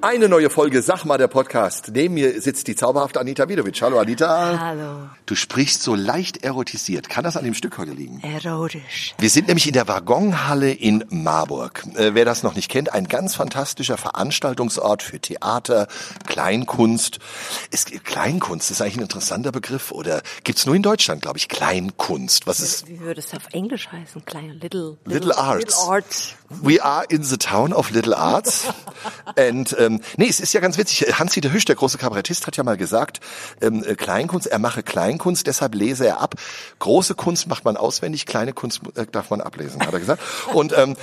Eine neue Folge Sag mal der Podcast. Neben mir sitzt die zauberhafte Anita Widovic. Hallo Anita. Hallo. Du sprichst so leicht erotisiert. Kann das an dem Stück heute liegen? Erotisch. Wir sind nämlich in der Waggonhalle in Marburg. Äh, wer das noch nicht kennt, ein ganz fantastischer Veranstaltungsort für Theater, Kleinkunst. Es, Kleinkunst ist eigentlich ein interessanter Begriff oder gibt's nur in Deutschland, glaube ich, Kleinkunst. Was ist Wie würde es auf Englisch heißen? Kleine Little. Little Arts. Little Arts. We are in the town of little arts. And ähm, nee, es ist ja ganz witzig. Hans-Dieter Hüsch, der große Kabarettist, hat ja mal gesagt, ähm, äh, Kleinkunst, er mache Kleinkunst, deshalb lese er ab. Große Kunst macht man auswendig, kleine Kunst äh, darf man ablesen, hat er gesagt. Und ähm,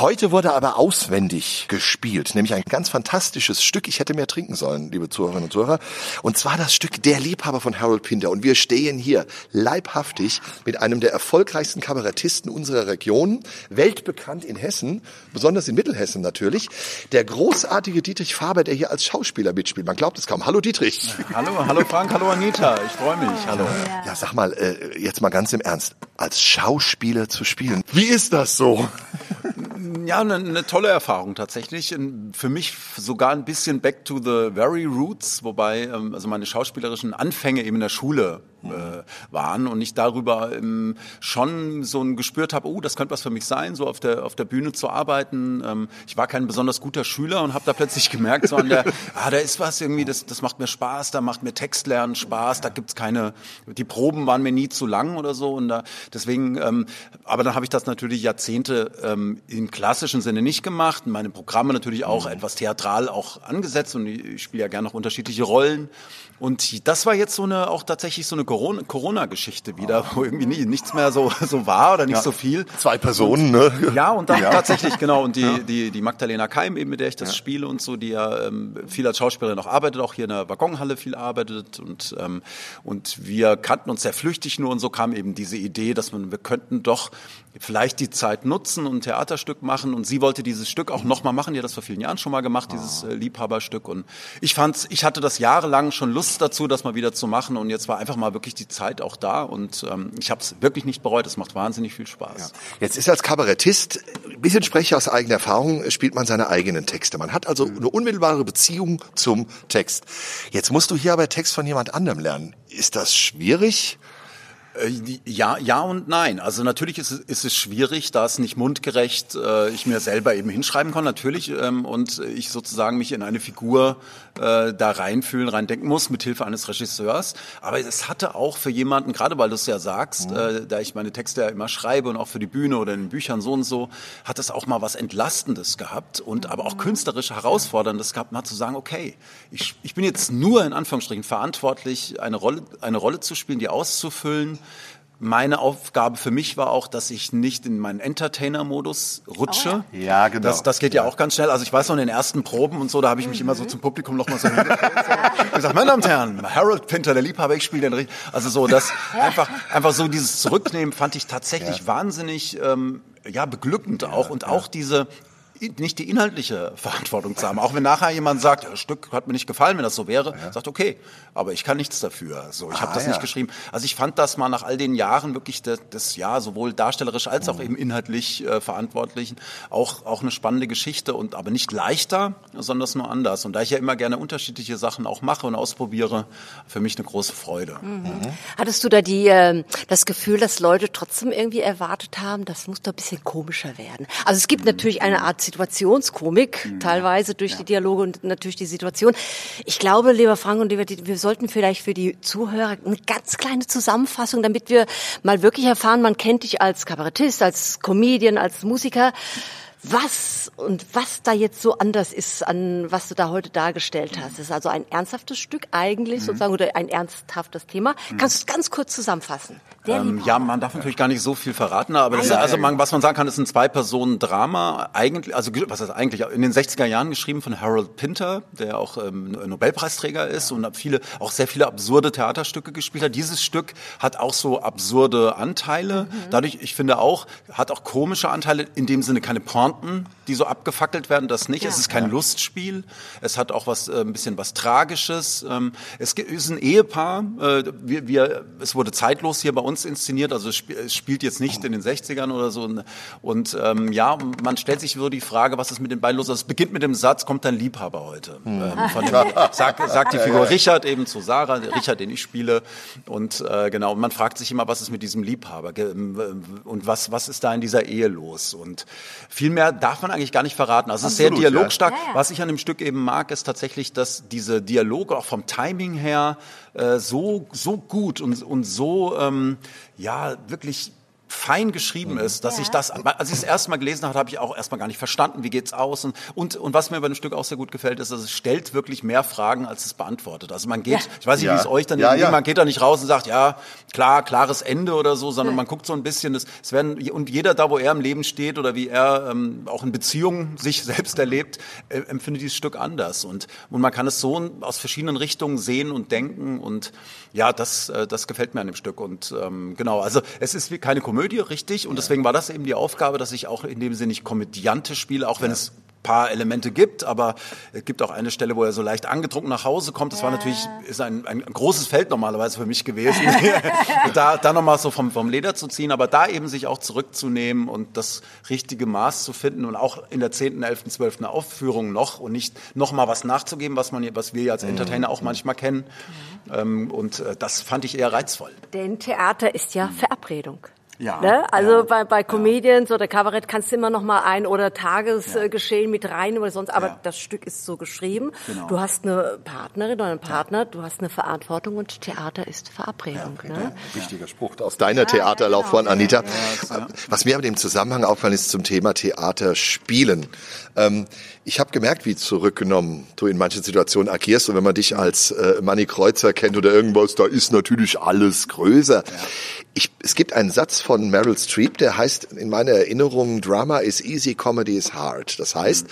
heute wurde aber auswendig gespielt, nämlich ein ganz fantastisches Stück. Ich hätte mehr trinken sollen, liebe Zuhörerinnen und Zuhörer. Und zwar das Stück Der Liebhaber von Harold Pinter. Und wir stehen hier leibhaftig mit einem der erfolgreichsten Kabarettisten unserer Region, weltbekannt in Hessen, besonders in Mittelhessen natürlich, der großartige Dietrich Faber, der hier als Schauspieler mitspielt. Man glaubt es kaum. Hallo Dietrich. Hallo, hallo Frank, hallo Anita. Ich freue mich. Hallo. Ja, sag mal, äh, jetzt mal ganz im Ernst, als Schauspieler zu spielen, wie ist das so? Ja, eine, eine tolle Erfahrung tatsächlich. Für mich sogar ein bisschen back to the very roots, wobei ähm, also meine schauspielerischen Anfänge eben in der Schule äh, waren und ich darüber ähm, schon so ein gespürt habe, oh, das könnte was für mich sein, so auf der auf der Bühne zu arbeiten. Ähm, ich war kein besonders guter Schüler und habe da plötzlich gemerkt, so an der, ah, da ist was irgendwie, das das macht mir Spaß, da macht mir Textlernen Spaß, da gibt's keine, die Proben waren mir nie zu lang oder so und da deswegen, ähm, aber dann habe ich das natürlich Jahrzehnte ähm, im klassischen Sinne nicht gemacht, meine Programme natürlich auch etwas theatral auch angesetzt und ich, ich spiele ja gerne noch unterschiedliche Rollen. Und das war jetzt so eine, auch tatsächlich so eine Corona- Corona-Geschichte wieder, wo irgendwie nie, nichts mehr so, so war oder nicht so viel. Zwei Personen, ne? Ja, und dann tatsächlich, genau. Und die, die, die Magdalena Keim, eben mit der ich das spiele und so, die ja ähm, viel als Schauspielerin auch arbeitet, auch hier in der Waggonhalle viel arbeitet. Und, ähm, und wir kannten uns sehr flüchtig nur und so kam eben diese Idee, dass man, wir könnten doch vielleicht die Zeit nutzen und ein Theaterstück machen. Und sie wollte dieses Stück auch nochmal machen. Die hat das vor vielen Jahren schon mal gemacht, dieses äh, Liebhaberstück. Und ich fand's, ich hatte das jahrelang schon Lust dazu, das mal wieder zu machen. Und jetzt war einfach mal wirklich die Zeit auch da. Und ähm, ich habe es wirklich nicht bereut. Es macht wahnsinnig viel Spaß. Jetzt ist als Kabarettist, ein bisschen spreche aus eigener Erfahrung, spielt man seine eigenen Texte. Man hat also eine unmittelbare Beziehung zum Text. Jetzt musst du hier aber Text von jemand anderem lernen. Ist das schwierig? Äh, Ja, ja und nein. Also natürlich ist es, ist es schwierig, da es nicht mundgerecht äh, ich mir selber eben hinschreiben kann, natürlich, ähm, und ich sozusagen mich in eine Figur äh, da reinfühlen, reindenken muss, mit Hilfe eines Regisseurs. Aber es hatte auch für jemanden, gerade weil du es ja sagst, äh, da ich meine Texte ja immer schreibe und auch für die Bühne oder in den Büchern so und so, hat es auch mal was Entlastendes gehabt und aber auch künstlerisch Herausforderndes gehabt, mal zu sagen, okay, ich, ich bin jetzt nur in Anführungsstrichen verantwortlich, eine Rolle, eine Rolle zu spielen, die auszufüllen. Meine Aufgabe für mich war auch, dass ich nicht in meinen Entertainer-Modus rutsche. Oh Ja, genau. Das, das geht ja auch ganz schnell. Also ich weiß noch in den ersten Proben und so, da habe ich mich immer so zum Publikum noch mal so gesagt, meine Damen und Herren, Harold Pinter, der Liebhaber, ich spiele den Richt- Also so, das einfach, einfach so dieses Zurücknehmen fand ich tatsächlich wahnsinnig, ähm, ja, beglückend auch. Und auch diese nicht die inhaltliche Verantwortung zu haben. Auch wenn nachher jemand sagt, ja, das Stück hat mir nicht gefallen, wenn das so wäre, sagt okay, aber ich kann nichts dafür. So, ich habe Ah, das ja. nicht geschrieben. Also ich fand das mal nach all den Jahren wirklich das, das ja sowohl darstellerisch als Mhm. auch eben inhaltlich äh, Verantwortlichen auch auch eine spannende Geschichte und aber nicht leichter, sondern nur anders. Und da ich ja immer gerne unterschiedliche Sachen auch mache und ausprobiere, für mich eine große Freude. Hattest du da die, ähm, das Gefühl, dass Leute trotzdem irgendwie erwartet haben, das muss doch ein bisschen komischer werden? Also es gibt natürlich eine Art Situationskomik, teilweise durch die Dialoge und natürlich die Situation. Ich glaube, lieber Frank und lieber wir sollten vielleicht für die Zuhörer eine ganz kleine Zusammenfassung, damit wir mal wirklich erfahren, man kennt dich als Kabarettist, als Comedian, als Musiker. Was und was da jetzt so anders ist an was du da heute dargestellt hast. Das ist also ein ernsthaftes Stück eigentlich sozusagen oder ein ernsthaftes Thema. Kannst du es ganz kurz zusammenfassen? Ähm, ja, man darf natürlich gar nicht so viel verraten, aber das ist, also man, was man sagen kann, ist ein Zwei-Personen-Drama. Eigentlich, also was heißt eigentlich? In den 60er Jahren geschrieben von Harold Pinter, der auch ähm, Nobelpreisträger ist und hat viele, auch sehr viele absurde Theaterstücke gespielt hat. Dieses Stück hat auch so absurde Anteile. Dadurch, ich finde auch, hat auch komische Anteile in dem Sinne keine Pointen Pointen, die so abgefackelt werden, das nicht. Ja. Es ist kein Lustspiel. Es hat auch was, äh, ein bisschen was Tragisches. Ähm, es ist ein Ehepaar. Äh, wir, wir, es wurde zeitlos hier bei uns inszeniert, also es, es spielt jetzt nicht in den 60ern oder so. Und ähm, ja, man stellt sich so die Frage, was ist mit den beiden los? Also es beginnt mit dem Satz, kommt dein Liebhaber heute? Hm. Ähm, von dem, sagt, sagt die Figur Richard eben zu Sarah, Richard, den ich spiele. Und äh, genau, man fragt sich immer, was ist mit diesem Liebhaber? Und was, was ist da in dieser Ehe los? Und viel mehr darf man eigentlich gar nicht verraten. Also es ist sehr dialogstark. Ja. Ja, ja. Was ich an dem Stück eben mag, ist tatsächlich, dass diese Dialoge auch vom Timing her äh, so so gut und und so ähm, ja wirklich fein geschrieben mhm. ist, dass ja. ich das, als ich das erste Mal gelesen habe, habe ich auch erstmal gar nicht verstanden, wie geht's aus und, und, und was mir bei dem Stück auch sehr gut gefällt, ist, dass es stellt wirklich mehr Fragen, als es beantwortet. Also man geht, ja. ich weiß nicht, ja. wie es euch dann, ja, man geht da nicht raus und sagt, ja, klar, klares Ende oder so, sondern man guckt so ein bisschen, es, es werden, und jeder da, wo er im Leben steht oder wie er ähm, auch in Beziehungen sich selbst erlebt, äh, empfindet dieses Stück anders und, und man kann es so aus verschiedenen Richtungen sehen und denken und ja, das, äh, das gefällt mir an dem Stück und ähm, genau, also es ist wie keine Komödie, Komödie, richtig. Und deswegen war das eben die Aufgabe, dass ich auch in dem Sinne nicht komödiantisch spiele, auch wenn es paar Elemente gibt, aber es gibt auch eine Stelle, wo er so leicht angetrunken nach Hause kommt. Das war natürlich ist ein, ein großes Feld normalerweise für mich gewesen, da, da nochmal so vom, vom Leder zu ziehen, aber da eben sich auch zurückzunehmen und das richtige Maß zu finden und auch in der 10., 11., 12. Aufführung noch und nicht nochmal was nachzugeben, was man, was wir ja als Entertainer auch manchmal kennen. Mhm. und äh, das fand ich eher reizvoll. Denn Theater ist ja Verabredung. Ja, ne? Also ja, bei, bei Comedians ja. oder Kabarett kannst du immer noch mal ein oder Tagesgeschehen ja. mit rein oder sonst, aber ja. das Stück ist so geschrieben. Genau. Du hast eine Partnerin oder einen Partner, du hast eine Verantwortung und Theater ist Verabredung. Ne? Wichtiger Spruch aus deiner Theaterlaufbahn, genau. Anita. Was mir aber im Zusammenhang auffallen ist zum Thema Theater spielen. Ähm, ich habe gemerkt, wie zurückgenommen du in manchen Situationen agierst. Und wenn man dich als äh, Manny Kreuzer kennt oder irgendwas, da ist natürlich alles größer. Ich, es gibt einen Satz von Meryl Streep, der heißt in meiner Erinnerung, Drama is easy, Comedy is hard. Das heißt,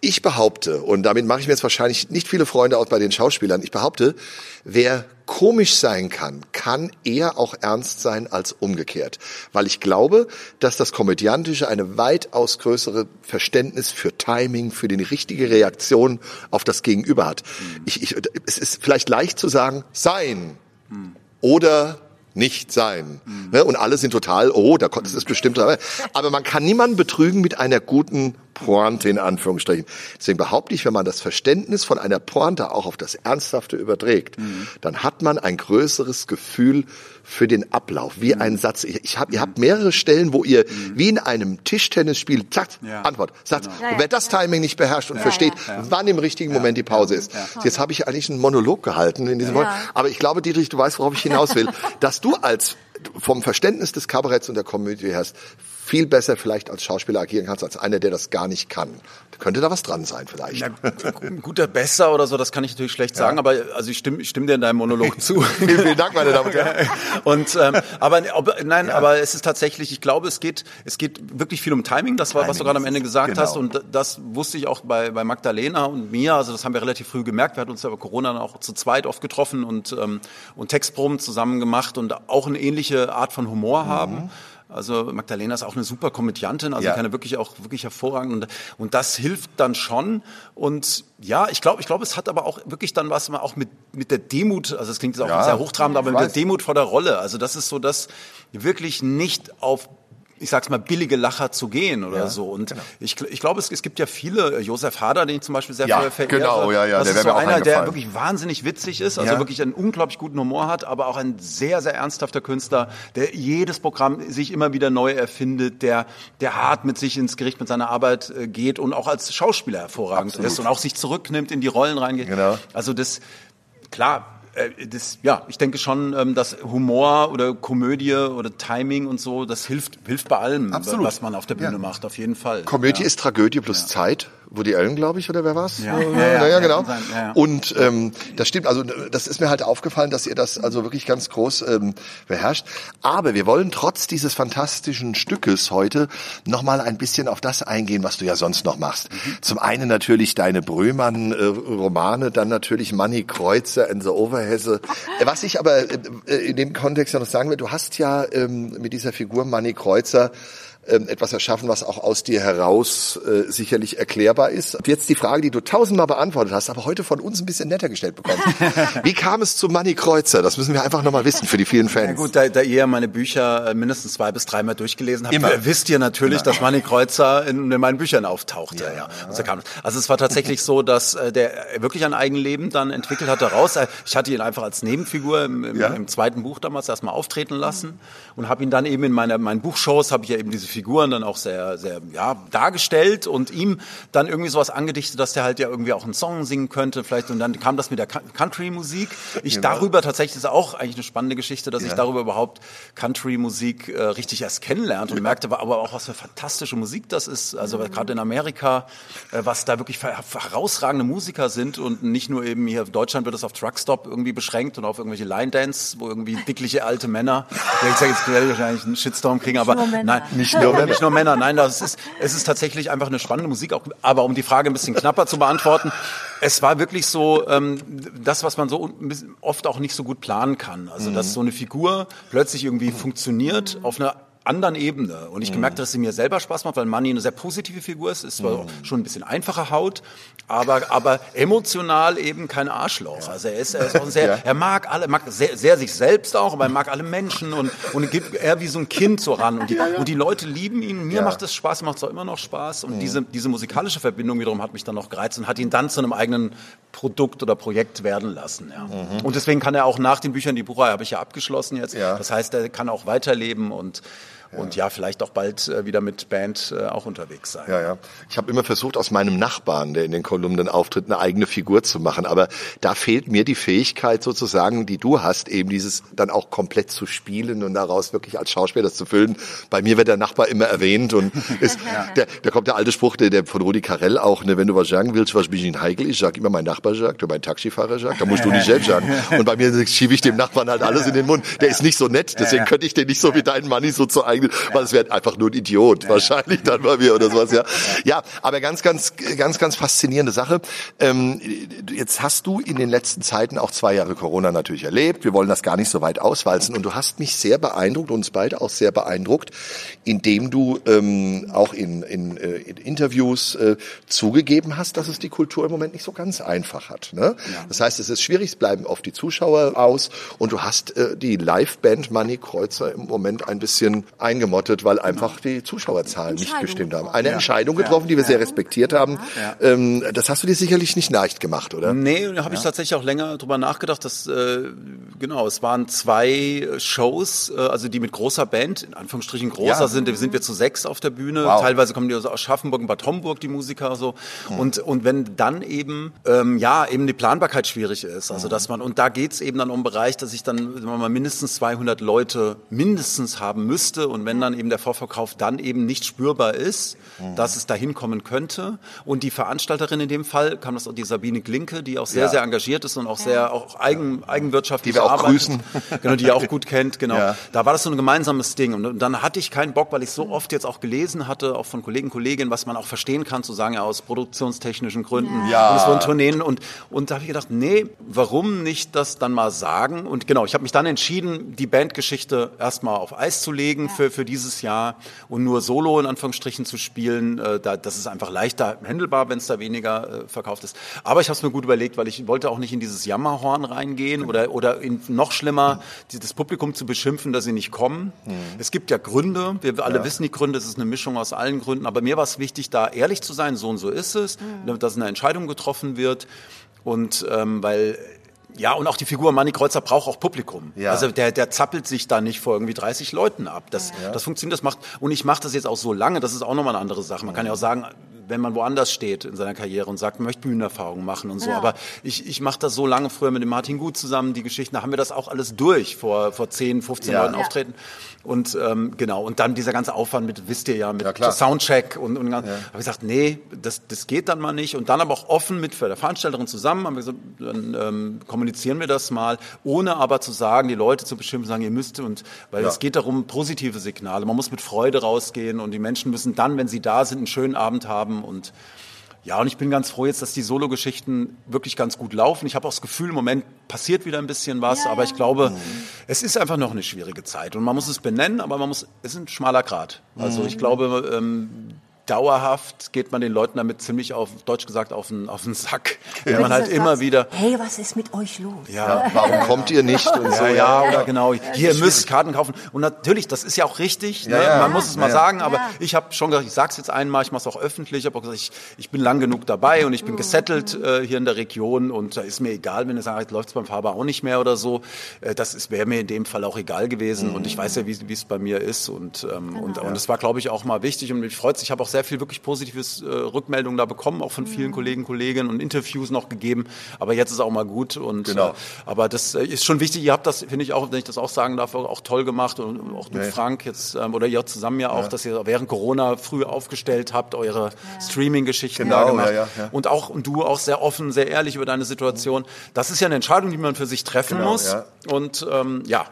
ich behaupte, und damit mache ich mir jetzt wahrscheinlich nicht viele Freunde aus bei den Schauspielern, ich behaupte, wer komisch sein kann, kann eher auch ernst sein als umgekehrt. Weil ich glaube, dass das Komödiantische eine weitaus größere Verständnis für Timing, für die richtige Reaktion auf das Gegenüber hat. Ich, ich, es ist vielleicht leicht zu sagen, sein oder nicht sein. Mhm. Und alle sind total, oh, da das ist bestimmt. Aber man kann niemanden betrügen mit einer guten Pointe in Anführungsstrichen. Deswegen behaupte ich, wenn man das Verständnis von einer Pointe auch auf das Ernsthafte überträgt, mhm. dann hat man ein größeres Gefühl für den Ablauf, wie mhm. ein Satz. Ich, ich hab, ihr habt mehrere Stellen, wo ihr mhm. wie in einem Tischtennisspiel, zack, ja. Antwort, Satz. Genau. Und wer das Timing nicht beherrscht und ja, versteht, ja, wann im richtigen Moment die Pause ist. Jetzt habe ich eigentlich einen Monolog gehalten in diesem Moment. Aber ich glaube, Dietrich, du weißt, worauf ich hinaus will, dass du als vom Verständnis des Kabaretts und der Komödie hast, viel besser vielleicht als Schauspieler agieren kannst, als einer, der das gar nicht kann. Könnte da was dran sein vielleicht? Ja, guter Besser oder so, das kann ich natürlich schlecht sagen, ja. aber also ich stimme, ich stimme dir in deinem Monolog zu. vielen, vielen Dank, meine Damen und Herren. und, ähm, aber ob, nein, ja. aber es ist tatsächlich, ich glaube, es geht, es geht wirklich viel um Timing, das war, Timing was du gerade am Ende gesagt genau. hast und das wusste ich auch bei, bei Magdalena und mir, also das haben wir relativ früh gemerkt, wir hatten uns ja bei Corona dann auch zu zweit oft getroffen und, ähm, und Textproben zusammen gemacht und auch eine ähnliche Art von Humor mhm. Also Magdalena ist auch eine super Komödiantin, also ja. kann wirklich auch wirklich hervorragend und, und das hilft dann schon und ja, ich glaube, ich glaube, es hat aber auch wirklich dann was auch mit mit der Demut, also es klingt jetzt auch ja, sehr hochtrabend, aber mit der Demut vor der Rolle. Also das ist so, dass wirklich nicht auf ich sag's mal, billige Lacher zu gehen oder ja, so. Und genau. ich, ich glaube, es, es gibt ja viele, äh, Josef Hader, den ich zum Beispiel sehr ja, verehre. Genau, ja, ja. Das der ist so einer, der wirklich wahnsinnig witzig ist, also ja. wirklich einen unglaublich guten Humor hat, aber auch ein sehr, sehr ernsthafter Künstler, der jedes Programm sich immer wieder neu erfindet, der, der hart mit sich ins Gericht mit seiner Arbeit äh, geht und auch als Schauspieler hervorragend Absolut. ist und auch sich zurücknimmt, in die Rollen reingeht. Genau. Also das, klar, das, ja, ich denke schon, ähm, dass Humor oder Komödie oder Timing und so, das hilft, hilft bei allem, Absolut. was man auf der Bühne ja. macht, auf jeden Fall. Komödie ja. ist Tragödie plus ja. Zeit. Woody Allen, glaube ich, oder wer war's? Ja, ja, ja, ja, genau. Und ähm, das stimmt, also das ist mir halt aufgefallen, dass ihr das also wirklich ganz groß ähm, beherrscht. Aber wir wollen trotz dieses fantastischen Stückes heute nochmal ein bisschen auf das eingehen, was du ja sonst noch machst. Mhm. Zum einen natürlich deine Brömann-Romane, dann natürlich Manny Kreuzer and the Overhesse. Was ich aber äh, in dem Kontext ja noch sagen will, du hast ja ähm, mit dieser Figur Manny Kreuzer etwas erschaffen, was auch aus dir heraus äh, sicherlich erklärbar ist. Und jetzt die Frage, die du tausendmal beantwortet hast, aber heute von uns ein bisschen netter gestellt bekommen. Wie kam es zu Manny Kreuzer? Das müssen wir einfach nochmal wissen für die vielen Fans. Ja gut, da, da ihr meine Bücher äh, mindestens zwei bis dreimal durchgelesen habt, Immer. wisst ihr natürlich, Immer. dass Manny Kreuzer in, in meinen Büchern auftauchte. Ja. ja. Also, also es war tatsächlich so, dass äh, der wirklich ein Eigenleben dann entwickelt hat daraus. Ich hatte ihn einfach als Nebenfigur im, im, ja. im zweiten Buch damals erstmal auftreten lassen und habe ihn dann eben in meiner, meinen Buchshows, habe ich ja eben diese Figuren dann auch sehr, sehr ja, dargestellt und ihm dann irgendwie sowas angedichtet, dass der halt ja irgendwie auch einen Song singen könnte vielleicht und dann kam das mit der Country-Musik. Ich genau. darüber tatsächlich, das ist auch eigentlich eine spannende Geschichte, dass ja. ich darüber überhaupt Country-Musik äh, richtig erst kennenlernte und merkte aber auch, was für fantastische Musik das ist. Also mhm. gerade in Amerika, äh, was da wirklich herausragende Musiker sind und nicht nur eben hier in Deutschland wird es auf Truckstop irgendwie beschränkt und auf irgendwelche Line-Dance, wo irgendwie dickliche alte Männer, ich sage jetzt wahrscheinlich einen Shitstorm kriegen, aber nein, nicht nur, Männer. nicht nur Männer, nein, das ist, es ist tatsächlich einfach eine spannende Musik, auch, aber um die Frage ein bisschen knapper zu beantworten, es war wirklich so ähm, das, was man so oft auch nicht so gut planen kann. Also dass mhm. so eine Figur plötzlich irgendwie funktioniert auf einer anderen Ebene. Und ich gemerkt, dass sie mir selber Spaß macht, weil Manny eine sehr positive Figur ist. Ist zwar mhm. schon ein bisschen einfache Haut, aber, aber emotional eben kein Arschloch. Also er ist, er ist auch sehr, ja. er mag alle, mag sehr, sehr sich selbst auch, aber er mag alle Menschen und, und gibt er wie so ein Kind so ran. Und die, ja, ja. Und die Leute lieben ihn. Mir macht es Spaß, macht es auch immer noch Spaß. Und mhm. diese, diese musikalische Verbindung wiederum hat mich dann noch gereizt und hat ihn dann zu einem eigenen Produkt oder Projekt werden lassen. Ja. Mhm. Und deswegen kann er auch nach den Büchern, die Buchreihe habe ich ja abgeschlossen jetzt. Das heißt, er kann auch weiterleben und und ja, vielleicht auch bald äh, wieder mit Band äh, auch unterwegs sein. Ja, ja. Ich habe immer versucht, aus meinem Nachbarn, der in den Kolumnen auftritt, eine eigene Figur zu machen. Aber da fehlt mir die Fähigkeit sozusagen, die du hast, eben dieses dann auch komplett zu spielen und daraus wirklich als Schauspieler das zu füllen. Bei mir wird der Nachbar immer erwähnt und ist, ja. der, da kommt der alte Spruch, der, der von Rudi Carell auch, ne, wenn du was sagen willst, was bin ich heikel, ich sag immer mein Nachbar sagt, oder mein Taxifahrer sagt, da musst du nicht selbst sagen. Und bei mir schiebe ich dem Nachbarn halt alles in den Mund. Der ist nicht so nett, deswegen könnte ich den nicht so wie deinen Money so zu eigen weil es wäre einfach nur ein Idiot wahrscheinlich dann bei mir oder sowas, ja. Ja, aber ganz, ganz, ganz, ganz faszinierende Sache. Ähm, jetzt hast du in den letzten Zeiten auch zwei Jahre Corona natürlich erlebt. Wir wollen das gar nicht so weit auswalzen und du hast mich sehr beeindruckt, uns beide auch sehr beeindruckt, indem du ähm, auch in, in, äh, in Interviews äh, zugegeben hast, dass es die Kultur im Moment nicht so ganz einfach hat. Ne? Ja. Das heißt, es ist schwierig, es bleiben oft die Zuschauer aus und du hast äh, die Liveband Money Kreuzer im Moment ein bisschen eingemottet weil einfach die Zuschauerzahlen nicht gestimmt haben. Eine. Entscheidung getroffen, die wir sehr respektiert haben. Ähm, das hast du dir sicherlich nicht leicht gemacht, oder? Nee, da habe ich tatsächlich auch länger drüber nachgedacht. Dass, äh, genau, es waren zwei Shows, äh, also die mit großer Band, in Anführungsstrichen großer sind. Sind wir zu sechs auf der Bühne. Wow. Teilweise kommen die aus Aschaffenburg und Bad Homburg, die Musiker so. Mhm. Und, und wenn dann eben, ähm, ja, eben die Planbarkeit schwierig ist. Also, mhm. dass man, und da geht's eben dann um Bereich, dass ich dann mal mindestens 200 Leute mindestens haben müsste. Und wenn dann eben der Vorverkauf dann eben nicht spürbar ist, mhm. dass es dahin kommen könnte. Und die Veranstalterin in dem Fall, kam das auch die Sabine Glinke, die auch sehr, ja. sehr engagiert ist und auch sehr auch eigen, eigenwirtschaftlich Die wir auch arbeitet. grüßen. Genau, die ihr auch gut kennt, genau. Ja. Da war das so ein gemeinsames Ding. Und dann hatte ich keinen Bock, weil ich so oft jetzt auch gelesen hatte, auch von Kollegen, Kolleginnen, was man auch verstehen kann, zu sagen, ja, aus produktionstechnischen Gründen. Ja. Und es wurden Tourneen. Und, und da habe ich gedacht, nee, warum nicht das dann mal sagen? Und genau, ich habe mich dann entschieden, die Bandgeschichte erstmal auf Eis zu legen für, für dieses Jahr und nur Solo in Anführungsstrichen zu spielen, äh, da, das ist einfach leichter handelbar, wenn es da weniger äh, verkauft ist. Aber ich habe es mir gut überlegt, weil ich wollte auch nicht in dieses Jammerhorn reingehen oder, oder in, noch schlimmer, das Publikum zu beschimpfen, dass sie nicht kommen. Mhm. Es gibt ja Gründe, wir alle ja. wissen die Gründe, es ist eine Mischung aus allen Gründen, aber mir war es wichtig, da ehrlich zu sein, so und so ist es, mhm. dass eine Entscheidung getroffen wird. Und ähm, weil ja, und auch die Figur Manny Kreuzer braucht auch Publikum. Ja. Also der, der zappelt sich da nicht vor irgendwie 30 Leuten ab. Das, ja. das funktioniert, das macht, und ich mache das jetzt auch so lange, das ist auch nochmal eine andere Sache. Man kann ja auch sagen, wenn man woanders steht in seiner Karriere und sagt, man möchte Bühnenerfahrungen machen und so. Ja. Aber ich, ich mache das so lange früher mit dem Martin Gut zusammen, die Geschichten, da haben wir das auch alles durch vor, vor 10, 15 ja. Leuten ja. auftreten. Und ähm, genau, und dann dieser ganze Aufwand mit, wisst ihr ja, mit ja, Soundcheck und, und ja. habe ich gesagt, nee, das, das geht dann mal nicht. Und dann aber auch offen mit der Veranstalterin zusammen, haben wir gesagt, dann ähm, kommunizieren wir das mal, ohne aber zu sagen, die Leute zu bestimmen, sagen, ihr müsst und weil es geht darum, positive Signale. Man muss mit Freude rausgehen und die Menschen müssen dann, wenn sie da sind, einen schönen Abend haben und Ja, und ich bin ganz froh jetzt, dass die Solo-Geschichten wirklich ganz gut laufen. Ich habe auch das Gefühl, im Moment passiert wieder ein bisschen was, aber ich glaube, es ist einfach noch eine schwierige Zeit und man muss es benennen, aber man muss, es ist ein schmaler Grat. Also ich glaube, ähm, dauerhaft geht man den Leuten damit ziemlich auf, deutsch gesagt, auf den, auf den Sack. Wenn man halt Dieser immer Satz, wieder, Hey, was ist mit euch los? ja, Warum kommt ihr nicht und so? ja, ja, oder genau. Hier ihr müsst Karten kaufen. Und natürlich, das ist ja auch richtig. Ne? ja. Man muss es mal Ja, ja. sagen. Aber Ja. ich habe schon gesagt, ich sage es jetzt einmal, ich mache es auch öffentlich. Ich habe auch gesagt, ich, ich bin lang genug dabei und ich bin gesettelt äh, hier in der Region. Und da ist mir egal, wenn ihr sagt, jetzt läuft es beim Faber auch nicht mehr oder so. Äh, das wäre mir in dem Fall auch egal gewesen. Und ich weiß ja, wie es bei mir ist. Und ähm, und und das war, glaube ich, auch mal wichtig. Und mich freut es. Ich habe auch sehr viel wirklich positives äh, Rückmeldungen da bekommen, auch von vielen Kollegen, Kolleginnen und Interviews noch gegeben. Aber jetzt ist auch mal gut. Und Genau. äh, aber das äh, ist schon wichtig. Ihr habt das, finde ich auch, wenn ich das auch sagen darf, auch toll gemacht und auch mit Nee. Frank jetzt ähm, oder ihr zusammen ja auch, dass ihr während Corona früh aufgestellt habt, eure Streaming-Geschichten Genau, da gemacht ja, ja, ja. und auch und du auch sehr offen, sehr ehrlich über deine Situation. Das ist ja eine Entscheidung, die man für sich treffen Genau, muss. ja. Und ähm, ja.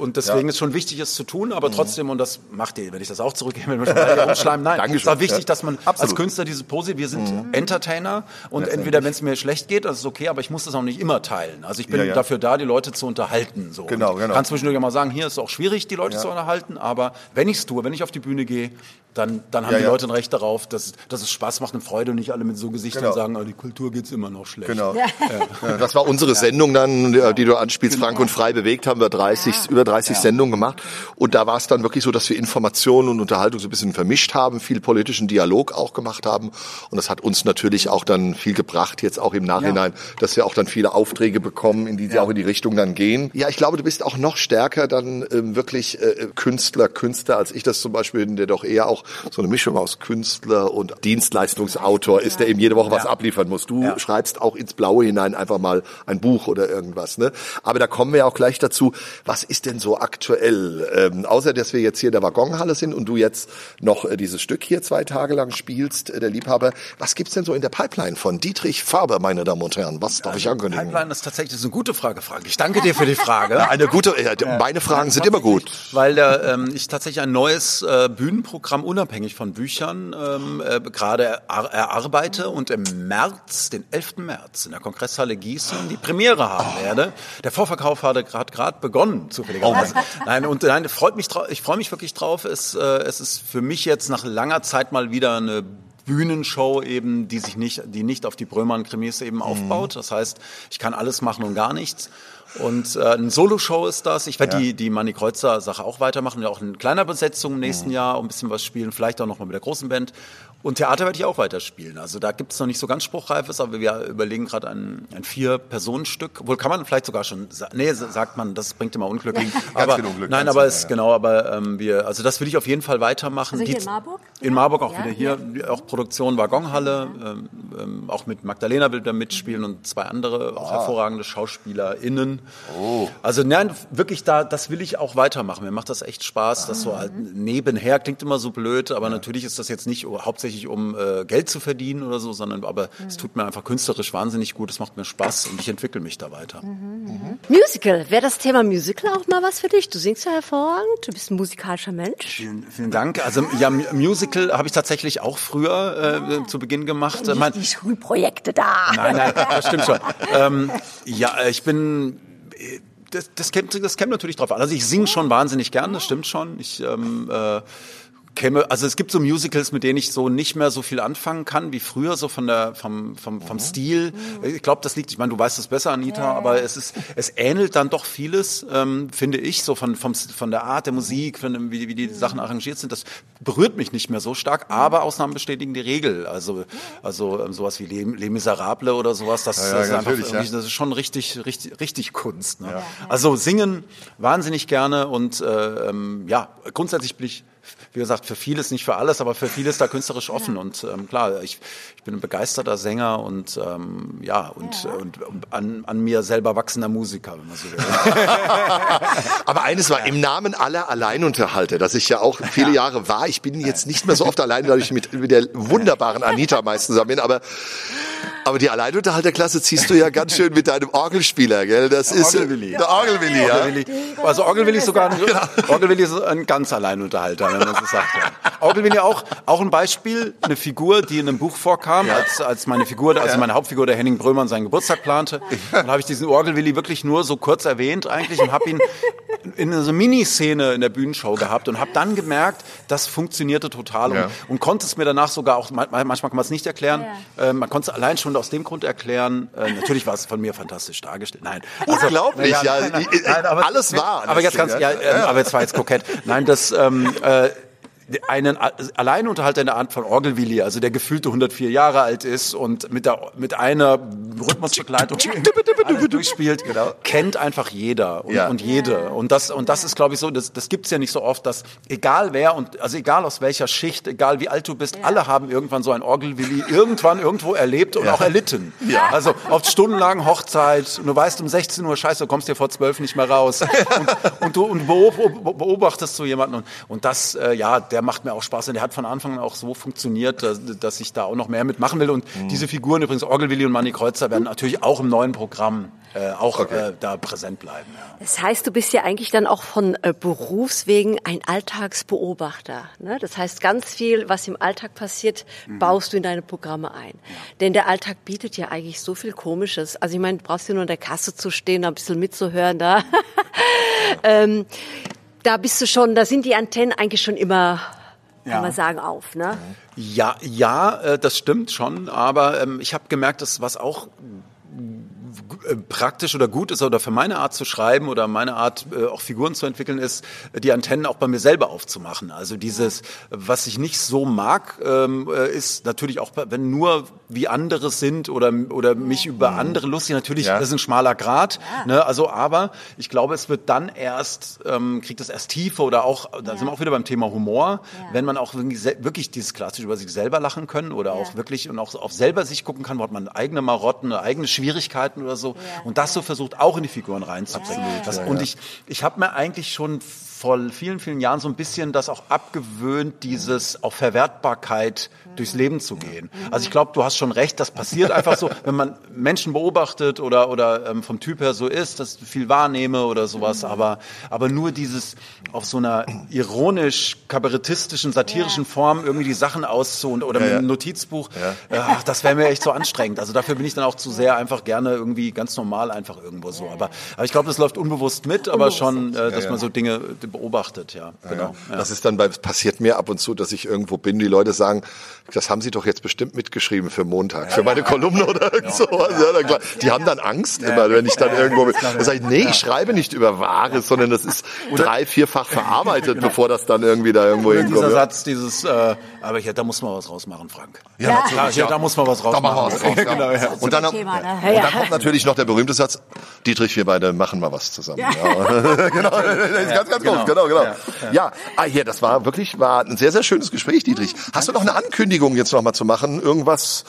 Und deswegen Ja. Mhm. ist schon wichtig, es zu tun, aber trotzdem, und das macht ihr, wenn ich das auch zurückgebe, wenn wir schon mal rumschleimen, nein, es Dankeschön, auch wichtig, ja. dass man als Absolut. Mhm. Künstler diese Pose, wir sind Entertainer und entweder, wenn es mir schlecht geht, das ist okay, aber ich muss das auch nicht immer teilen. Also ich bin dafür da, die Leute zu unterhalten. So. Genau, und genau. Kann zwischendurch auch mal sagen, hier ist es auch schwierig, die Leute zu unterhalten, aber wenn ich es tue, wenn ich auf die Bühne gehe, dann, dann haben Ja, die ja. Leute ein Recht darauf, dass, dass es Spaß macht und Freude und nicht alle mit so Gesichtern Genau. sagen, oh, die Kultur geht's immer noch schlecht. Genau. Ja, das war unsere Sendung dann, die die du anspielst, Frank und frei bewegt, haben wir 30, über 30 Sendungen gemacht. Und da war es dann wirklich so, dass wir Informationen und Unterhaltung so ein bisschen vermischt haben, viel politischen Dialog auch gemacht haben. Und das hat uns natürlich auch dann viel gebracht, jetzt auch im Nachhinein, dass wir auch dann viele Aufträge bekommen, in die sie auch in die Richtung dann gehen. Ja, ich glaube, du bist auch noch stärker dann ähm, wirklich äh, Künstler, Künstler, als ich das zum Beispiel bin, der doch eher auch so eine Mischung aus Künstler und Dienstleistungsautor ist, der eben jede Woche was abliefern muss. Du Ja. schreibst auch ins Blaue hinein einfach mal ein Buch oder irgendwas. Ne? Aber da kommen wir ja auch gleich dazu. Was ist denn so aktuell? Ähm, außer, dass wir jetzt hier in der Waggonhalle sind und du jetzt noch äh, dieses Stück hier zwei Tage lang spielst, äh, der Liebhaber. Was gibt's denn so in der Pipeline von Dietrich Faber, meine Damen und Herren? Was darf ich ankündigen? Pipeline ist tatsächlich eine gute Frage, Frank. Ich danke dir für die Frage. Eine gute, äh, meine Fragen sind immer gut. Weil da, ähm, ich tatsächlich ein neues äh, Bühnenprogramm unabhängig von Büchern ähm, äh, gerade er, erarbeite und im März, den 11. März, in der Kongresshalle Gießen die Premiere haben werde. Der Vorverkauf hatte gerade gerade begonnen, zufälligerweise. Nein, und nein, freut mich ich freue mich wirklich drauf. Es, äh, es ist für mich jetzt nach langer Zeit mal wieder eine Bühnenshow eben, die sich nicht, die nicht auf die Brömern-Krimis eben aufbaut. Das heißt, ich kann alles machen und gar nichts. Und äh, eine Soloshow ist das. Ich werde die, die Manny Kreuzer Sache auch weitermachen, ja auch in kleiner Besetzung im nächsten Jahr, ein bisschen was spielen, vielleicht auch nochmal mit der großen Band. Und Theater werde ich auch weiterspielen. Also da gibt es noch nicht so ganz Spruchreifes, aber wir überlegen gerade ein, ein Vier-Personen-Stück. Wohl kann man vielleicht sogar schon, nee, sa- sagt man, das bringt immer Unglück. aber, Unglück, Nein, ganz aber es, ja. genau, aber ähm, wir, also das will ich auf jeden Fall weitermachen. Also hier Die- in Marburg? In Marburg auch Ja, wieder hier, auch Produktion Waggonhalle, ähm, ähm, auch mit Magdalena will da mitspielen und zwei andere Ah. auch hervorragende SchauspielerInnen. Also nein, wirklich da, das will ich auch weitermachen. Mir macht das echt Spaß, das so halt nebenher klingt immer so blöd, aber natürlich ist das jetzt nicht hauptsächlich um äh, Geld zu verdienen oder so, sondern aber es tut mir einfach künstlerisch wahnsinnig gut, es macht mir Spaß und ich entwickle mich da weiter. Musical, wäre das Thema Musical auch mal was für dich? Du singst ja hervorragend, du bist ein musikalischer Mensch. Vielen, vielen Dank. Also ja, Musical habe ich tatsächlich auch früher äh, zu Beginn gemacht. Mein- Die Schulprojekte da. Nein, nein, das stimmt schon. ähm, ja, äh, ich bin. äh, Das, das, käme, das käme natürlich drauf an. Also ich singe schon wahnsinnig gern, das stimmt schon. Ich ähm, äh, käme, also es gibt so Musicals, mit denen ich so nicht mehr so viel anfangen kann wie früher, so von der vom vom, vom Stil. Ich glaube, das liegt. Ich meine, du weißt es besser, Anita, aber es ist es ähnelt dann doch vieles, ähm, finde ich, so von vom, von der Art der Musik, von dem, wie, wie die Sachen arrangiert sind. Das berührt mich nicht mehr so stark. Aber Ausnahmen bestätigen die Regel. Also also ähm, sowas wie Les, Les Miserables oder sowas. Das, ja, das ist einfach ja. das ist schon richtig, richtig, richtig Kunst. Ne? Also singen wahnsinnig gerne und äh, ähm, ja, grundsätzlich bin ich, wie gesagt, für vieles, nicht für alles, aber für vieles da künstlerisch offen. Und ähm, klar, ich, ich bin ein begeisterter Sänger und ähm, ja, und, und, und an, an mir selber wachsender Musiker, wenn man so will. Aber eines war im Namen aller Alleinunterhalter, dass ich ja auch viele Jahre war ich bin jetzt nicht mehr so oft alleine, da ich mit, mit der wunderbaren Anita meistens zusammen bin, aber aber die Alleinunterhalterklasse ziehst du ja ganz schön mit deinem Orgelspieler, gell? Das der ist Orgelwilli. der Orgelwilli, ja. Orgelwilli. Also Orgelwilli ist sogar ein, Orgelwilli ist ein ganz Alleinunterhalter, wenn man so sagt. Ja. Orgelwilli auch, auch ein Beispiel, eine Figur, die in einem Buch vorkam, als, als meine Figur, also meine Hauptfigur, der Henning Brömer, seinen Geburtstag plante. Dann habe ich diesen Orgelwilli wirklich nur so kurz erwähnt eigentlich und habe ihn in so Miniszene in der Bühnenshow gehabt und habe dann gemerkt, das funktionierte total und, Ja. und konnte es mir danach sogar auch, ma- manchmal kann man es nicht erklären, äh, man konnte es allein schon aus dem Grund erklären, äh, natürlich war es von mir fantastisch dargestellt, nein. Also, Unglaublich, ja. nein, nein, nein, aber- alles wahr, Aber jetzt ganz, ja. ja, ähm, aber jetzt war jetzt kokett. Nein, das, ähm, äh, einen Alleinunterhalter in der Art von Orgelwilli, also der gefühlte 104 Jahre alt ist und mit, der, mit einer Rhythmusbegleitung durchspielt, kennt einfach jeder und, Ja. und jede. Und das, und das ist, glaube ich, so, das, das gibt's ja nicht so oft, dass egal wer und also egal aus welcher Schicht, egal wie alt du bist, alle haben irgendwann so ein Orgelwilli irgendwann irgendwo erlebt und auch erlitten. Also oft stundenlang Hochzeit, und du weißt um 16 Uhr, scheiße, du kommst dir vor 12 nicht mehr raus. Und, und du und beob- beobachtest so jemanden und, und das, äh, ja, der macht mir auch Spaß und der hat von Anfang an auch so funktioniert, dass, dass ich da auch noch mehr mitmachen will. Und diese Figuren, übrigens Orgelwilli und Manny Kreuzer, werden natürlich auch im neuen Programm äh, auch äh, da präsent bleiben. Ja. Das heißt, du bist ja eigentlich dann auch von äh, Berufswegen ein Alltagsbeobachter. Ne? Das heißt, ganz viel, was im Alltag passiert, baust du in deine Programme ein. Denn der Alltag bietet ja eigentlich so viel Komisches. Also ich meine, du brauchst ja nur an der Kasse zu stehen, ein bisschen mitzuhören da. ähm, da bist du schon, da sind die Antennen eigentlich schon immer, Ja. kann man sagen, auf. Ne? Ja, ja, äh, das stimmt schon, aber ähm, ich habe gemerkt, dass was auch praktisch oder gut ist oder für meine Art zu schreiben oder meine Art äh, auch Figuren zu entwickeln ist, die Antennen auch bei mir selber aufzumachen. Also dieses, was ich nicht so mag, ähm, äh, ist natürlich auch, wenn nur wie andere sind oder oder mich über andere lustig, natürlich, Ja. das ist ein schmaler Grad. Ne? Also, aber ich glaube, es wird dann erst, ähm, kriegt es erst Tiefe oder auch, da sind wir auch wieder beim Thema Humor, wenn man auch wirklich dieses klassisch über sich selber lachen können oder auch wirklich und auch auf selber sich gucken kann, wo hat man eigene Marotten, eigene Schwierigkeiten oder so und das so versucht auch in die Figuren reinzubringen. Das, und ich, ich habe mir eigentlich schon vor vielen, vielen Jahren so ein bisschen das auch abgewöhnt, dieses auf Verwertbarkeit durchs Leben zu gehen. Also ich glaube, du hast schon recht, das passiert einfach so, wenn man Menschen beobachtet oder, oder ähm, vom Typ her so ist, dass ich viel wahrnehme oder sowas, aber, aber nur dieses auf so einer ironisch, kabarettistischen, satirischen Form irgendwie die Sachen auszu oder mit einem Notizbuch, ja. das wäre mir echt so anstrengend. Also dafür bin ich dann auch zu sehr einfach gerne irgendwie ganz normal einfach irgendwo so. Aber, aber ich glaube, das läuft unbewusst mit, aber schon, äh, dass man so Dinge beobachtet, ja. Genau. Ja. Das ist dann bei, passiert mir ab und zu, dass ich irgendwo bin, die Leute sagen, das haben sie doch jetzt bestimmt mitgeschrieben für Montag, für meine Kolumne oder irgend sowas. Ja, dann klar. Die haben dann Angst immer, wenn ich dann irgendwo bin. Dann sage ich, nee, ich schreibe nicht über Wahres, sondern das ist drei, vierfach verarbeitet, bevor das dann irgendwie da irgendwo Oder hinkommt. dieser ja. Satz, dieses, äh, aber ja, da muss man was rausmachen, Frank. Ja, natürlich, ja, da muss man was Da rausmachen. machen wir was raus. Ja. Genau, ja. Und dann, Thema, ne? und Ja. dann kommt natürlich noch der berühmte Satz, Dietrich, wir beide machen mal was zusammen. Ja. genau, das ist ganz, ganz genau. Groß, genau, genau. Ja, Ja, ah, hier, das war wirklich, war ein sehr, sehr schönes Gespräch, Dietrich. Hast du noch eine Ankündigung jetzt noch mal zu machen? Irgendwas?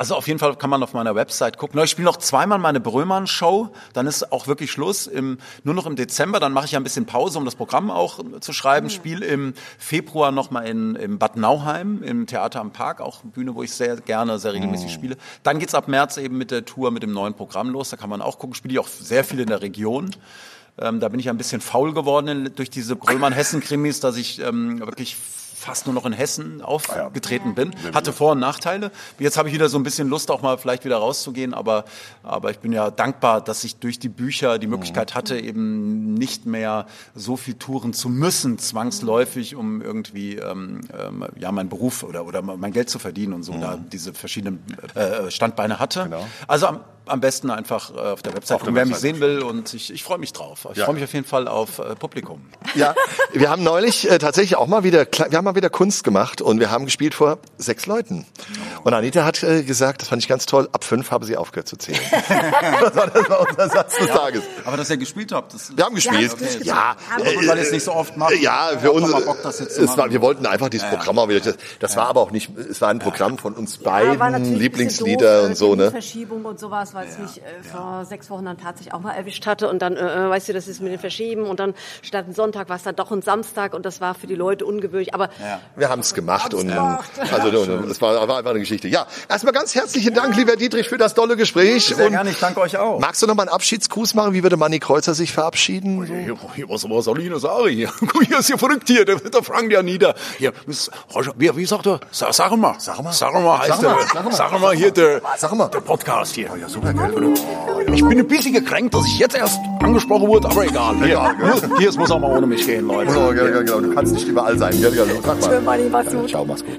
Also auf jeden Fall kann man auf meiner Website gucken. Ich spiele noch zweimal meine Brömann-Show, dann ist auch wirklich Schluss. Im, nur noch im Dezember, dann mache ich ja ein bisschen Pause, um das Programm auch zu schreiben. Spiel im Februar nochmal in, in Bad Nauheim, im Theater am Park, auch eine Bühne, wo ich sehr gerne, sehr regelmäßig spiele. Dann geht's ab März eben mit der Tour, mit dem neuen Programm los. Da kann man auch gucken, spiele ich auch sehr viel in der Region. Ähm, da bin ich ein bisschen faul geworden durch diese Grömann-Hessen-Krimis, dass ich ähm, wirklich fast nur noch in Hessen aufgetreten bin. Hatte Vor- und Nachteile. Jetzt habe ich wieder so ein bisschen Lust, auch mal vielleicht wieder rauszugehen, aber, aber ich bin ja dankbar, dass ich durch die Bücher die Möglichkeit hatte, eben nicht mehr so viel touren zu müssen, zwangsläufig, um irgendwie ähm, ähm, ja meinen Beruf oder, oder mein Geld zu verdienen und so, da diese verschiedenen äh, Standbeine hatte. Also am, am besten einfach äh, auf der Website gucken, wer mich sehen will und ich, ich freue mich drauf. Ich Ja. freue mich auf jeden Fall auf äh, Publikum. Ja, wir haben neulich äh, tatsächlich auch mal wieder, wir haben mal wieder Kunst gemacht und wir haben gespielt vor sechs Leuten. Und Anita hat äh, gesagt, das fand ich ganz toll, ab fünf habe sie aufgehört zu zählen. das, war, das war unser Satz des Tages. Aber dass ihr gespielt habt, das Wir haben gespielt. okay. Ja, Aber weil ihr es nicht so oft macht. Ja, für uns. mal Bock, das jetzt zu es war, machen. wir wollten einfach dieses Ja, ja. Programm auch wieder. Das, das war aber auch nicht. Es war ein Programm von uns Ja, war beiden Lieblingslieder doof, äh, und so, ne? Verschiebung und sowas, weil es mich äh, vor sechs Wochen dann tatsächlich auch mal erwischt hatte und dann, äh, äh, weißt du, das ist mit den Verschieben und dann statt ein Sonntag war es dann doch ein Samstag und das war für die Leute ungewöhnlich. Aber Wir haben es gemacht und gemacht. also das war, war einfach eine Geschichte. Ja, erstmal ganz herzlichen Dank, lieber Dietrich, für das tolle Gespräch. Sehr und gerne, ich danke euch auch. magst du noch mal einen Abschiedsgruß machen? Wie würde Manni Kreuzer sich verabschieden? Hier, was, was soll ich denn sagen hier? Guck, hier ist hier verrückt hier, der, der Frank ja nieder. Hier, wie, wie sagt er? Sag, sag mal. Sag mal. Sag mal heißt Sag mal, der. sag mal. Sag mal hier der, Sag mal. der Podcast hier. Ja, super, gell? Ich bin ein bisschen gekränkt, dass ich jetzt erst angesprochen wurde, aber egal. Hier, Egal, gell? hier, es muss auch mal ohne mich gehen, Leute. Genau, genau, genau. Du kannst nicht überall sein. Gell, gell? Sag mal. Manni, mach's gut. Ciao, mach's gut.